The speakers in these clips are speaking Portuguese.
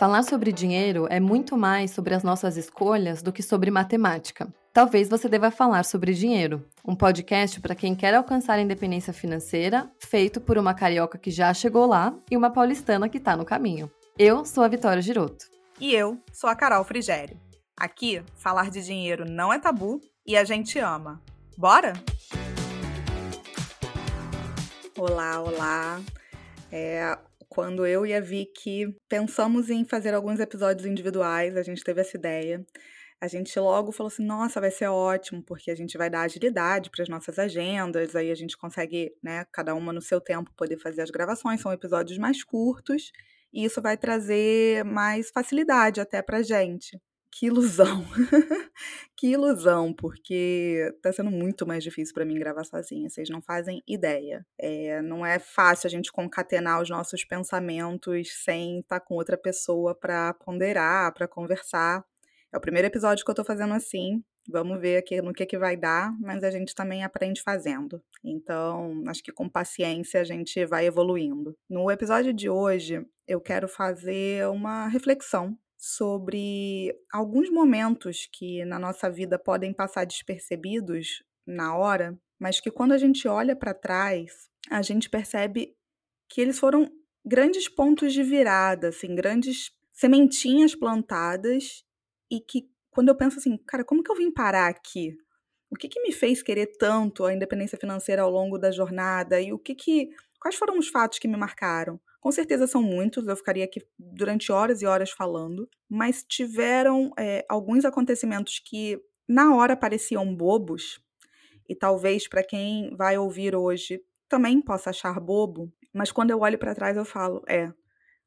Falar sobre dinheiro é muito mais sobre as nossas escolhas do que sobre matemática. Talvez você deva falar sobre dinheiro, um podcast para quem quer alcançar a independência financeira, feito por uma carioca que já chegou lá e uma paulistana que está no caminho. Eu sou a Vitória Giroto. E eu sou a Carol Frigério. Aqui, falar de dinheiro não é tabu e a gente ama. Bora? Olá, olá. É, quando eu e a Vicky pensamos em fazer alguns episódios individuais, a gente teve essa ideia. A gente logo falou assim: nossa, vai ser ótimo, porque a gente vai dar agilidade para as nossas agendas, aí a gente consegue, né, cada uma no seu tempo, poder fazer as gravações. São episódios mais curtos e isso vai trazer mais facilidade até para gente. Que ilusão. que ilusão, porque tá sendo muito mais difícil para mim gravar sozinha, vocês não fazem ideia. É, não é fácil a gente concatenar os nossos pensamentos sem estar tá com outra pessoa para ponderar, para conversar. É o primeiro episódio que eu tô fazendo assim. Vamos ver aqui no que, que vai dar, mas a gente também aprende fazendo. Então, acho que com paciência a gente vai evoluindo. No episódio de hoje, eu quero fazer uma reflexão sobre alguns momentos que na nossa vida podem passar despercebidos na hora, mas que quando a gente olha para trás, a gente percebe que eles foram grandes pontos de virada, assim, grandes sementinhas plantadas e que quando eu penso assim, cara, como que eu vim parar aqui? O que, que me fez querer tanto a independência financeira ao longo da jornada e o que que quais foram os fatos que me marcaram? Com certeza são muitos, eu ficaria aqui durante horas e horas falando, mas tiveram é, alguns acontecimentos que na hora pareciam bobos, e talvez para quem vai ouvir hoje também possa achar bobo, mas quando eu olho para trás eu falo, é,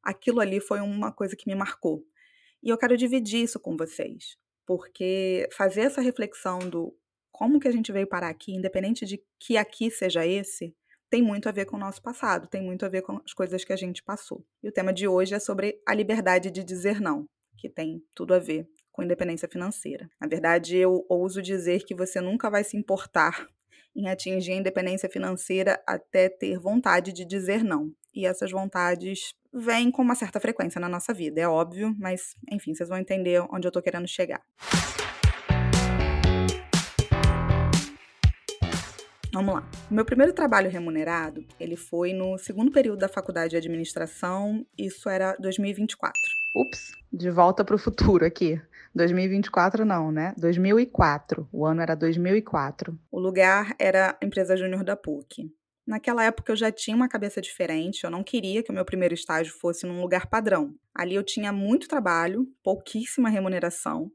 aquilo ali foi uma coisa que me marcou. E eu quero dividir isso com vocês, porque fazer essa reflexão do como que a gente veio parar aqui, independente de que aqui seja esse, tem muito a ver com o nosso passado, tem muito a ver com as coisas que a gente passou. E o tema de hoje é sobre a liberdade de dizer não, que tem tudo a ver com independência financeira. Na verdade, eu ouso dizer que você nunca vai se importar em atingir a independência financeira até ter vontade de dizer não. E essas vontades vêm com uma certa frequência na nossa vida, é óbvio, mas enfim, vocês vão entender onde eu tô querendo chegar. Vamos lá. O meu primeiro trabalho remunerado, ele foi no segundo período da faculdade de administração, isso era 2024. Ups, de volta para o futuro aqui. 2024 não, né? 2004. O ano era 2004. O lugar era a empresa júnior da PUC. Naquela época eu já tinha uma cabeça diferente, eu não queria que o meu primeiro estágio fosse num lugar padrão. Ali eu tinha muito trabalho, pouquíssima remuneração,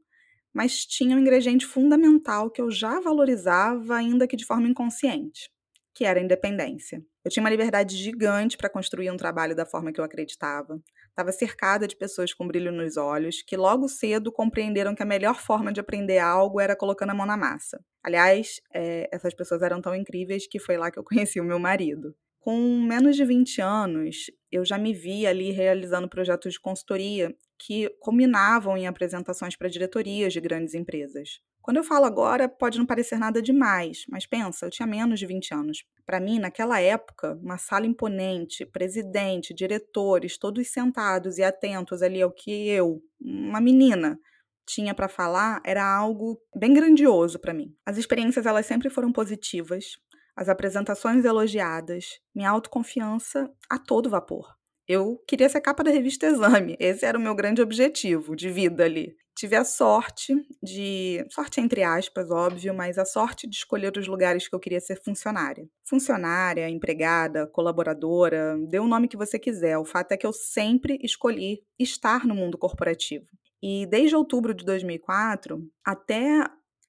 mas tinha um ingrediente fundamental que eu já valorizava, ainda que de forma inconsciente, que era a independência. Eu tinha uma liberdade gigante para construir um trabalho da forma que eu acreditava. Estava cercada de pessoas com brilho nos olhos, que logo cedo compreenderam que a melhor forma de aprender algo era colocando a mão na massa. Aliás, é, essas pessoas eram tão incríveis que foi lá que eu conheci o meu marido. Com menos de 20 anos, eu já me vi ali realizando projetos de consultoria que combinavam em apresentações para diretorias de grandes empresas. Quando eu falo agora, pode não parecer nada demais, mas pensa, eu tinha menos de 20 anos. Para mim, naquela época, uma sala imponente, presidente, diretores, todos sentados e atentos ali ao que eu, uma menina, tinha para falar, era algo bem grandioso para mim. As experiências elas sempre foram positivas, as apresentações elogiadas, minha autoconfiança a todo vapor. Eu queria ser capa da revista Exame. Esse era o meu grande objetivo de vida ali. Tive a sorte de. Sorte entre aspas, óbvio, mas a sorte de escolher os lugares que eu queria ser funcionária. Funcionária, empregada, colaboradora, dê o nome que você quiser. O fato é que eu sempre escolhi estar no mundo corporativo. E desde outubro de 2004 até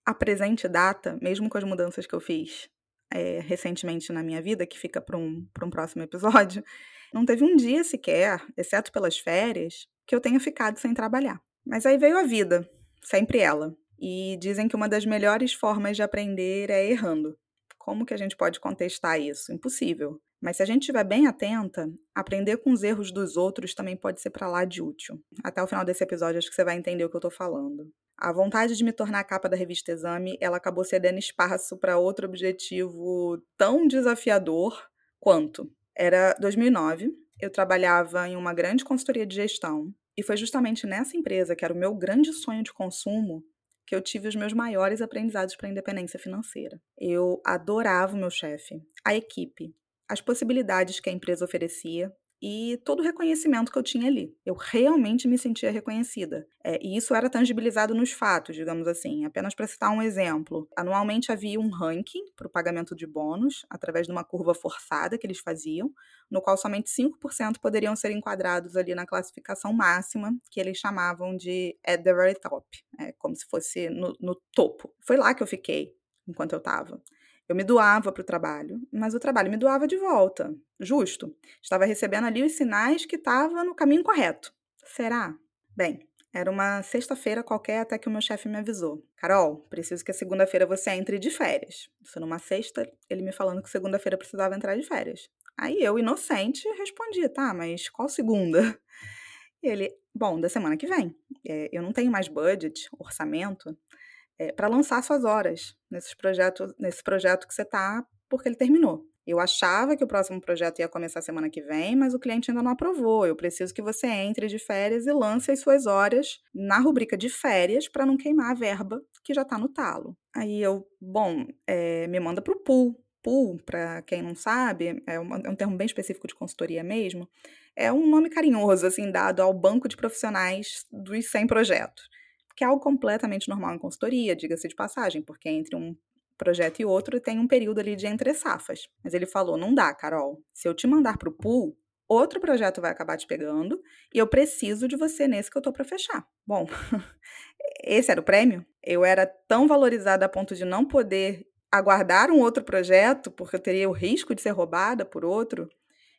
a presente data, mesmo com as mudanças que eu fiz é, recentemente na minha vida, que fica para um, um próximo episódio, não teve um dia sequer, exceto pelas férias, que eu tenha ficado sem trabalhar. Mas aí veio a vida, sempre ela. E dizem que uma das melhores formas de aprender é errando. Como que a gente pode contestar isso? Impossível. Mas se a gente estiver bem atenta, aprender com os erros dos outros também pode ser para lá de útil. Até o final desse episódio acho que você vai entender o que eu estou falando. A vontade de me tornar capa da revista Exame, ela acabou cedendo espaço para outro objetivo tão desafiador quanto era 2009. Eu trabalhava em uma grande consultoria de gestão E foi justamente nessa empresa, que era o meu grande sonho de consumo, que eu tive os meus maiores aprendizados para a independência financeira. Eu adorava o meu chefe, a equipe, as possibilidades que a empresa oferecia e todo o reconhecimento que eu tinha ali. Eu realmente me sentia reconhecida. É, e isso era tangibilizado nos fatos, digamos assim. Apenas para citar um exemplo. Anualmente havia um ranking para o pagamento de bônus, através de uma curva forçada que eles faziam, no qual somente 5% poderiam ser enquadrados ali na classificação máxima, que eles chamavam de at the very top, é, como se fosse no, no topo. Foi lá que eu fiquei enquanto eu estava. Eu me doava para o trabalho, mas o trabalho me doava de volta. Justo. Estava recebendo ali os sinais que estava no caminho correto. Será? Bem, era uma sexta-feira qualquer até que o meu chefe me avisou. Carol, preciso que a segunda-feira você entre de férias. Isso numa sexta, ele me falando que segunda-feira precisava entrar de férias. Aí eu, inocente, respondi, tá, mas qual segunda? E ele, bom, da semana que vem. É, eu não tenho mais budget, orçamento, é, para lançar suas horas nesses projetos, nesse projeto que você está, porque ele terminou. Eu achava que o próximo projeto ia começar semana que vem, mas o cliente ainda não aprovou. Eu preciso que você entre de férias e lance as suas horas na rubrica de férias para não queimar a verba que já está no talo. Aí eu, bom, é, me manda para o pool. Pool, para quem não sabe, é, uma, é um termo bem específico de consultoria mesmo. É um nome carinhoso, assim, dado ao banco de profissionais dos 100 projetos que é algo completamente normal em consultoria, diga-se de passagem, porque entre um projeto e outro tem um período ali de entre safas. Mas ele falou: não dá, Carol. Se eu te mandar para o pool, outro projeto vai acabar te pegando e eu preciso de você nesse que eu tô para fechar. Bom, esse era o prêmio. Eu era tão valorizada a ponto de não poder aguardar um outro projeto, porque eu teria o risco de ser roubada por outro.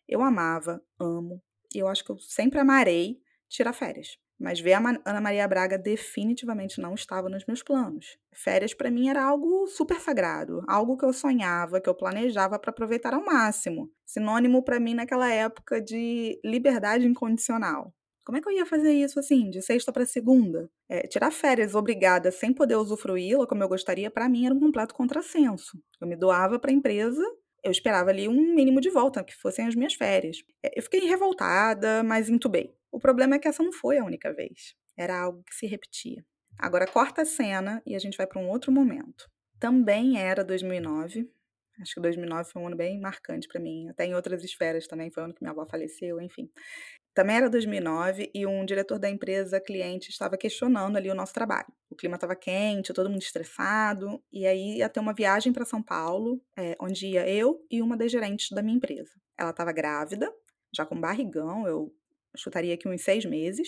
Eu amava, amo, e eu acho que eu sempre amarei tirar férias. Mas ver a Ana Maria Braga definitivamente não estava nos meus planos. Férias para mim era algo super sagrado, algo que eu sonhava, que eu planejava para aproveitar ao máximo. Sinônimo para mim naquela época de liberdade incondicional. Como é que eu ia fazer isso assim, de sexta para segunda? É, tirar férias obrigada sem poder usufruí-la como eu gostaria, para mim era um completo contrassenso. Eu me doava para a empresa eu esperava ali um mínimo de volta, que fossem as minhas férias. É, eu fiquei revoltada, mas entubei. O problema é que essa não foi a única vez. Era algo que se repetia. Agora corta a cena e a gente vai para um outro momento. Também era 2009. Acho que 2009 foi um ano bem marcante para mim. Até em outras esferas também foi o ano que minha avó faleceu, enfim. Também era 2009 e um diretor da empresa cliente estava questionando ali o nosso trabalho. O clima estava quente, todo mundo estressado, e aí ia ter uma viagem para São Paulo, é, onde ia eu e uma das gerentes da minha empresa. Ela estava grávida, já com barrigão, eu chutaria aqui uns seis meses,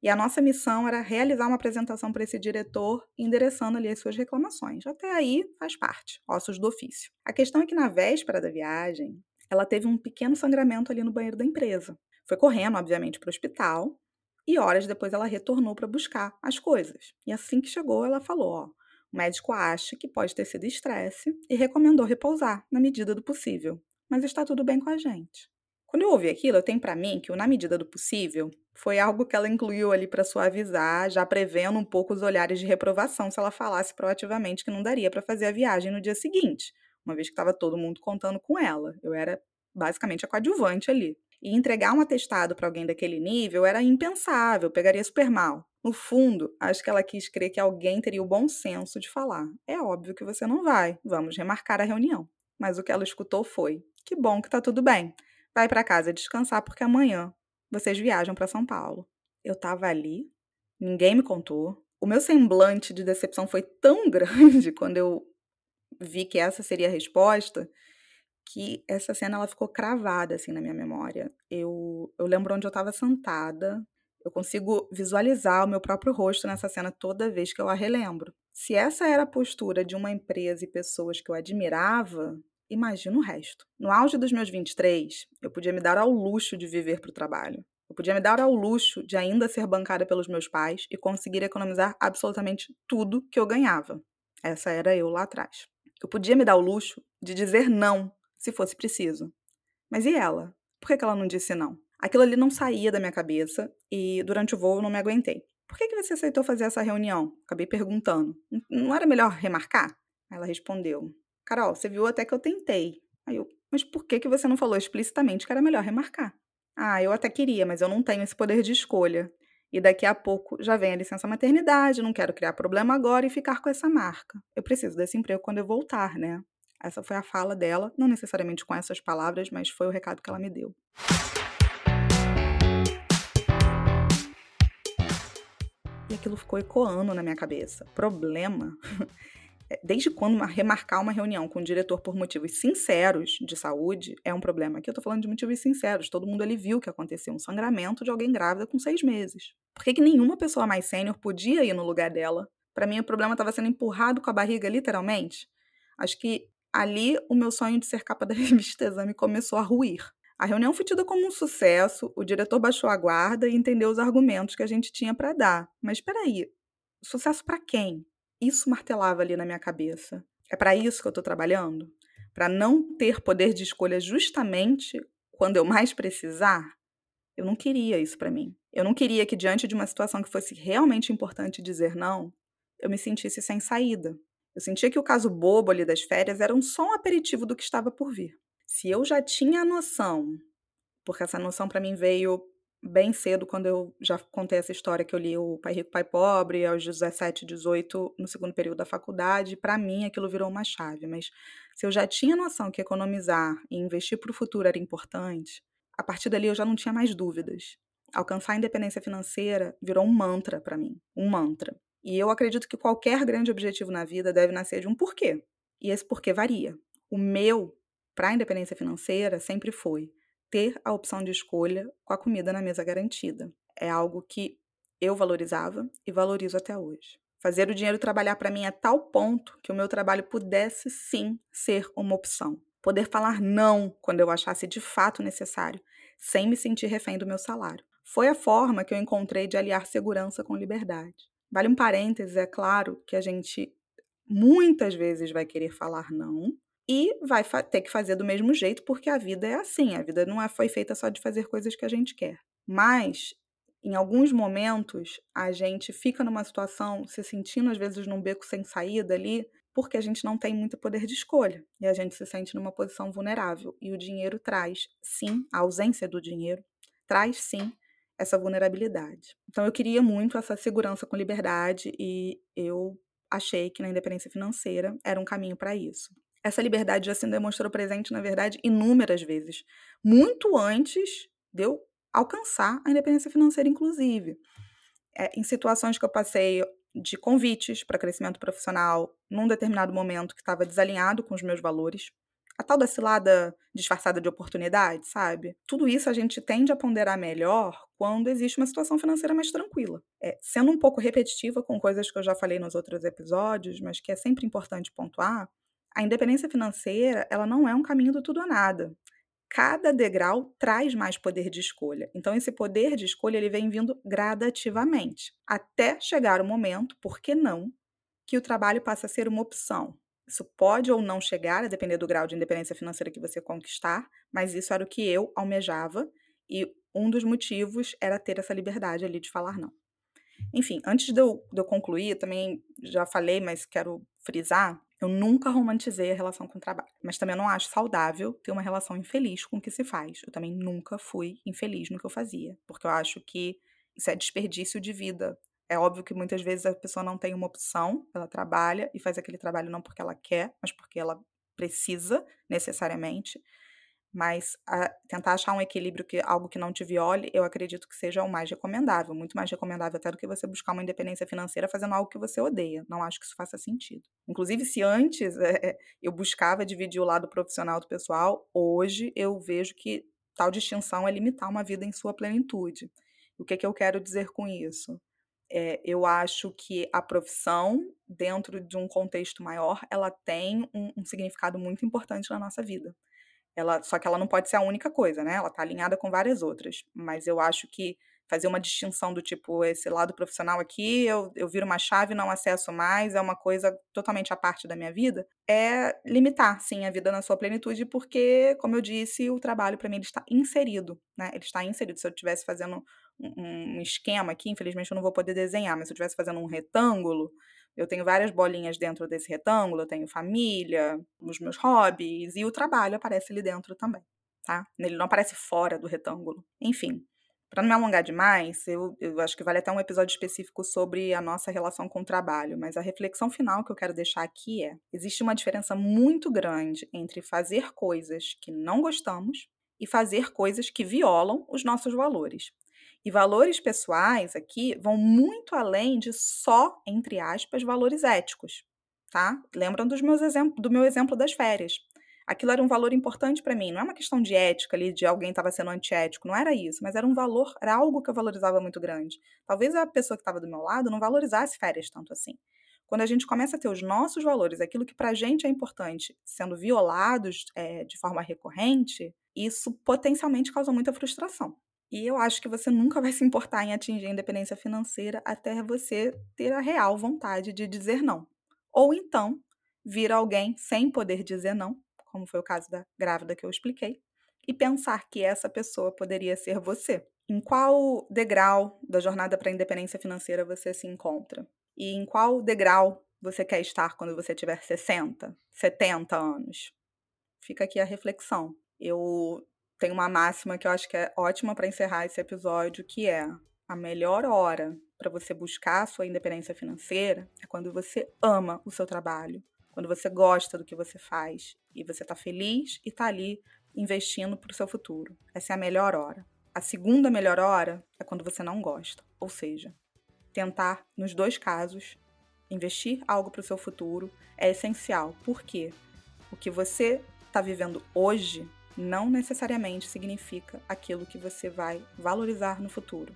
e a nossa missão era realizar uma apresentação para esse diretor, endereçando ali as suas reclamações. Até aí faz parte, ossos do ofício. A questão é que na véspera da viagem, ela teve um pequeno sangramento ali no banheiro da empresa. Foi correndo, obviamente, para o hospital, e horas depois ela retornou para buscar as coisas. E assim que chegou, ela falou: ó, o médico acha que pode ter sido estresse e recomendou repousar na medida do possível, mas está tudo bem com a gente. Quando eu ouvi aquilo, eu tenho para mim que o na medida do possível foi algo que ela incluiu ali para suavizar, já prevendo um pouco os olhares de reprovação se ela falasse proativamente que não daria para fazer a viagem no dia seguinte, uma vez que estava todo mundo contando com ela. Eu era basicamente a coadjuvante ali. E entregar um atestado para alguém daquele nível era impensável, pegaria super mal. No fundo, acho que ela quis crer que alguém teria o bom senso de falar: é óbvio que você não vai, vamos remarcar a reunião. Mas o que ela escutou foi: que bom que tá tudo bem. Vai para casa descansar porque amanhã vocês viajam para São Paulo. Eu estava ali, ninguém me contou. O meu semblante de decepção foi tão grande quando eu vi que essa seria a resposta, que essa cena ela ficou cravada assim na minha memória. Eu, eu lembro onde eu estava sentada, eu consigo visualizar o meu próprio rosto nessa cena toda vez que eu a relembro. Se essa era a postura de uma empresa e pessoas que eu admirava, Imagina o resto. No auge dos meus 23, eu podia me dar ao luxo de viver para o trabalho. Eu podia me dar ao luxo de ainda ser bancada pelos meus pais e conseguir economizar absolutamente tudo que eu ganhava. Essa era eu lá atrás. Eu podia me dar o luxo de dizer não, se fosse preciso. Mas e ela? Por que ela não disse não? Aquilo ali não saía da minha cabeça e durante o voo eu não me aguentei. Por que, você aceitou fazer essa reunião? Acabei perguntando. Não era melhor remarcar? Ela respondeu: Carol, você viu até que eu tentei. Aí eu, mas por que, que você não falou explicitamente que era melhor remarcar? Ah, eu até queria, mas eu não tenho esse poder de escolha. E daqui a pouco já vem a licença maternidade, não quero criar problema agora e ficar com essa marca. Eu preciso desse emprego quando eu voltar, né? Essa foi a fala dela, não necessariamente com essas palavras, mas foi o recado que ela me deu. E aquilo ficou ecoando na minha cabeça. Problema É, desde quando remarcar uma reunião com o diretor por motivos sinceros de saúde é um problema? Aqui eu tô falando de motivos sinceros. Todo mundo ali viu que aconteceu um sangramento de alguém grávida com seis meses. Por que, que nenhuma pessoa mais sênior podia ir no lugar dela? Para mim, o problema estava sendo empurrado com a barriga, literalmente. Acho que ali o meu sonho de ser capa da revista Exame começou a ruir. A reunião foi tida como um sucesso, o diretor baixou a guarda e entendeu os argumentos que a gente tinha para dar. Mas espera aí, sucesso para quem? Isso martelava ali na minha cabeça. É para isso que eu estou trabalhando? Para não ter poder de escolha justamente quando eu mais precisar? Eu não queria isso para mim. Eu não queria que, diante de uma situação que fosse realmente importante dizer não, eu me sentisse sem saída. Eu sentia que o caso bobo ali das férias era um só um aperitivo do que estava por vir. Se eu já tinha a noção, porque essa noção para mim veio bem cedo, quando eu já contei essa história que eu li o Pai Rico, Pai Pobre, aos 17, 18, no segundo período da faculdade, para mim aquilo virou uma chave. Mas se eu já tinha noção que economizar e investir para o futuro era importante, a partir dali eu já não tinha mais dúvidas. Alcançar a independência financeira virou um mantra para mim, um mantra. E eu acredito que qualquer grande objetivo na vida deve nascer de um porquê. E esse porquê varia. O meu, para a independência financeira, sempre foi ter a opção de escolha com a comida na mesa garantida. É algo que eu valorizava e valorizo até hoje. Fazer o dinheiro trabalhar para mim a tal ponto que o meu trabalho pudesse sim ser uma opção. Poder falar não quando eu achasse de fato necessário, sem me sentir refém do meu salário. Foi a forma que eu encontrei de aliar segurança com liberdade. Vale um parênteses, é claro que a gente muitas vezes vai querer falar não, e vai ter que fazer do mesmo jeito, porque a vida é assim, a vida não é, foi feita só de fazer coisas que a gente quer. Mas, em alguns momentos, a gente fica numa situação, se sentindo às vezes num beco sem saída ali, porque a gente não tem muito poder de escolha e a gente se sente numa posição vulnerável. E o dinheiro traz, sim, a ausência do dinheiro traz, sim, essa vulnerabilidade. Então, eu queria muito essa segurança com liberdade e eu achei que na independência financeira era um caminho para isso. Essa liberdade já se demonstrou presente, na verdade, inúmeras vezes, muito antes de eu alcançar a independência financeira, inclusive. É, em situações que eu passei de convites para crescimento profissional, num determinado momento que estava desalinhado com os meus valores, a tal da cilada disfarçada de oportunidade, sabe? Tudo isso a gente tende a ponderar melhor quando existe uma situação financeira mais tranquila. É, sendo um pouco repetitiva com coisas que eu já falei nos outros episódios, mas que é sempre importante pontuar, a independência financeira, ela não é um caminho do tudo ou nada. Cada degrau traz mais poder de escolha. Então esse poder de escolha ele vem vindo gradativamente, até chegar o momento, por que não, que o trabalho passa a ser uma opção. Isso pode ou não chegar, a depender do grau de independência financeira que você conquistar, mas isso era o que eu almejava e um dos motivos era ter essa liberdade ali de falar não. Enfim, antes de eu, de eu concluir, também já falei, mas quero frisar eu nunca romantizei a relação com o trabalho, mas também não acho saudável ter uma relação infeliz com o que se faz. Eu também nunca fui infeliz no que eu fazia, porque eu acho que isso é desperdício de vida. É óbvio que muitas vezes a pessoa não tem uma opção, ela trabalha e faz aquele trabalho não porque ela quer, mas porque ela precisa necessariamente mas a, tentar achar um equilíbrio que algo que não te viole, eu acredito que seja o mais recomendável, muito mais recomendável até do que você buscar uma independência financeira fazendo algo que você odeia. Não acho que isso faça sentido. Inclusive, se antes é, eu buscava dividir o lado profissional do pessoal, hoje eu vejo que tal distinção é limitar uma vida em sua plenitude. O que, é que eu quero dizer com isso? É, eu acho que a profissão, dentro de um contexto maior, ela tem um, um significado muito importante na nossa vida. Ela, só que ela não pode ser a única coisa, né? Ela está alinhada com várias outras. Mas eu acho que fazer uma distinção do tipo, esse lado profissional aqui, eu, eu viro uma chave não acesso mais, é uma coisa totalmente à parte da minha vida, é limitar, sim, a vida na sua plenitude, porque, como eu disse, o trabalho para mim ele está inserido, né? Ele está inserido. Se eu estivesse fazendo um, um esquema aqui, infelizmente eu não vou poder desenhar, mas se eu estivesse fazendo um retângulo, eu tenho várias bolinhas dentro desse retângulo, eu tenho família, os meus hobbies e o trabalho aparece ali dentro também, tá? Ele não aparece fora do retângulo. Enfim, Para não me alongar demais, eu, eu acho que vale até um episódio específico sobre a nossa relação com o trabalho, mas a reflexão final que eu quero deixar aqui é: existe uma diferença muito grande entre fazer coisas que não gostamos e fazer coisas que violam os nossos valores. E valores pessoais aqui vão muito além de só, entre aspas, valores éticos, tá? Lembram dos meus exemplos, do meu exemplo das férias aquilo era um valor importante para mim. Não é uma questão de ética ali, de alguém estava sendo antiético, não era isso, mas era um valor, era algo que eu valorizava muito grande. Talvez a pessoa que estava do meu lado não valorizasse férias tanto assim. Quando a gente começa a ter os nossos valores, aquilo que para a gente é importante, sendo violados é, de forma recorrente, isso potencialmente causa muita frustração. E eu acho que você nunca vai se importar em atingir a independência financeira até você ter a real vontade de dizer não. Ou então, vir alguém sem poder dizer não como foi o caso da grávida que eu expliquei, e pensar que essa pessoa poderia ser você. Em qual degrau da jornada para a independência financeira você se encontra? E em qual degrau você quer estar quando você tiver 60, 70 anos? Fica aqui a reflexão. Eu tenho uma máxima que eu acho que é ótima para encerrar esse episódio, que é a melhor hora para você buscar a sua independência financeira é quando você ama o seu trabalho, quando você gosta do que você faz e você está feliz e está ali investindo para o seu futuro. Essa é a melhor hora. A segunda melhor hora é quando você não gosta, ou seja, tentar, nos dois casos, investir algo para o seu futuro é essencial. Por quê? O que você está vivendo hoje não necessariamente significa aquilo que você vai valorizar no futuro.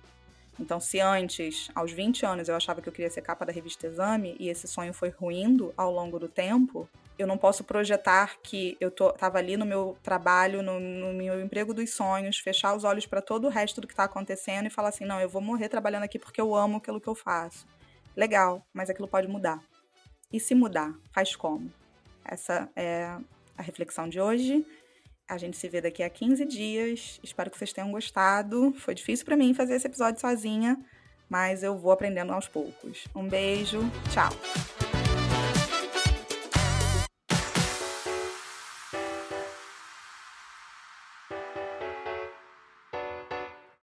Então, se antes, aos 20 anos, eu achava que eu queria ser capa da revista Exame e esse sonho foi ruindo ao longo do tempo, eu não posso projetar que eu tô, tava ali no meu trabalho, no, no meu emprego dos sonhos, fechar os olhos para todo o resto do que está acontecendo e falar assim: não, eu vou morrer trabalhando aqui porque eu amo aquilo que eu faço. Legal, mas aquilo pode mudar. E se mudar, faz como? Essa é a reflexão de hoje. A gente se vê daqui a 15 dias. Espero que vocês tenham gostado. Foi difícil para mim fazer esse episódio sozinha, mas eu vou aprendendo aos poucos. Um beijo, tchau.